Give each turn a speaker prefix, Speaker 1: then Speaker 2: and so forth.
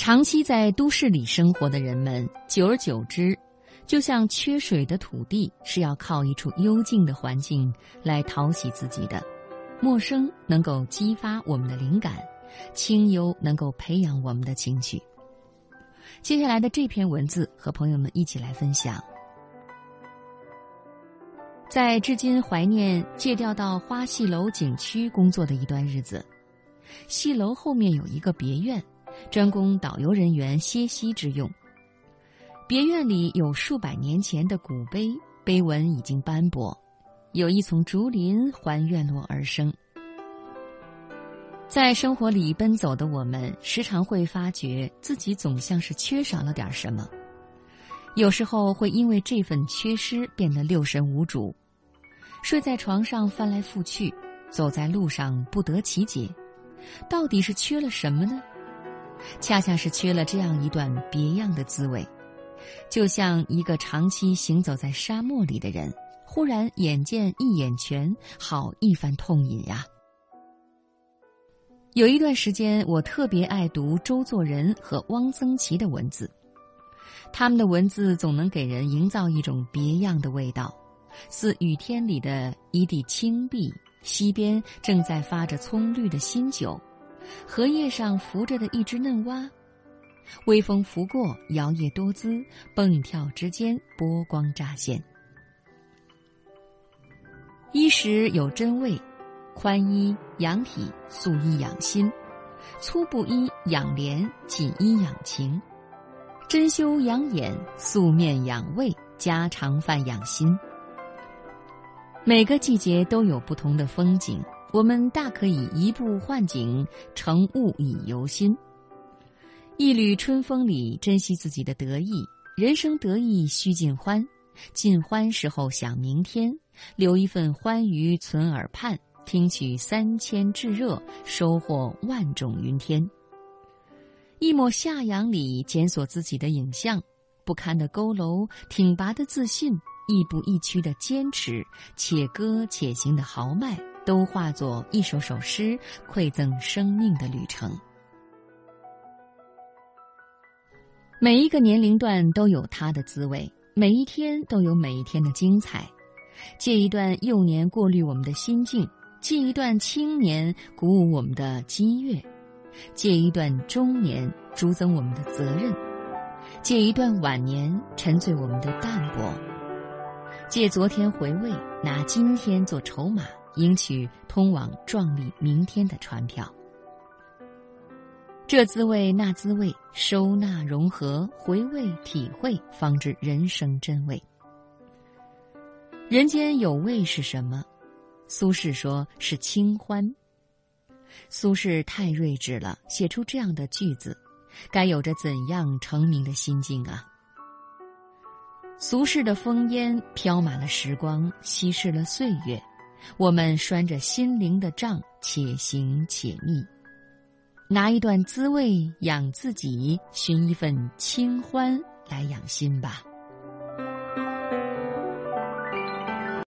Speaker 1: 长期在都市里生活的人们，久而久之，就像缺水的土地，是要靠一处幽静的环境来讨喜自己的。陌生能够激发我们的灵感，清幽能够培养我们的情绪。接下来的这篇文字和朋友们一起来分享。在至今怀念借调到花戏楼景区工作的一段日子，戏楼后面有一个别院，专供导游人员歇息之用。别院里有数百年前的古碑，碑文已经斑驳。有一丛竹林环院落而生，在生活里奔走的我们，时常会发觉自己总像是缺少了点什么。有时候会因为这份缺失变得六神无主，睡在床上翻来覆去，走在路上不得其解，到底是缺了什么呢？恰恰是缺了这样一段别样的滋味，就像一个长期行走在沙漠里的人。忽然眼见一眼泉，好一番痛饮呀！有一段时间，我特别爱读周作人和汪曾祺的文字，他们的文字总能给人营造一种别样的味道，似雨天里的一地青碧，溪边正在发着葱绿的新酒，荷叶上浮着的一只嫩蛙，微风拂过，摇曳多姿，蹦跳之间，波光乍现。衣食有真味，宽衣养体，素衣养心；粗布衣养脸，紧衣养情；珍馐养眼，素面养胃，家常饭养心。每个季节都有不同的风景，我们大可以移步换景，乘物以游心。一缕春风里，珍惜自己的得意。人生得意须尽欢，尽欢时候想明天。留一份欢愉存耳畔，听取三千炙热，收获万种云天。一抹夏阳里检索自己的影像，不堪的佝偻，挺拔的自信，亦步亦趋的坚持，且歌且行的豪迈，都化作一首首诗，馈赠生命的旅程。每一个年龄段都有它的滋味，每一天都有每一天的精彩。借一段幼年过滤我们的心境，借一段青年鼓舞我们的激越，借一段中年逐增我们的责任，借一段晚年沉醉我们的淡泊，借昨天回味，拿今天做筹码，赢取通往壮丽明天的船票。这滋味那滋味，收纳融合，回味体会，方知人生真味。人间有味是什么？苏轼说是清欢。苏轼太睿智了，写出这样的句子，该有着怎样成名的心境啊？俗世的烽烟飘满了时光，稀释了岁月。我们拴着心灵的杖，且行且觅，拿一段滋味养自己，寻一份清欢来养心吧。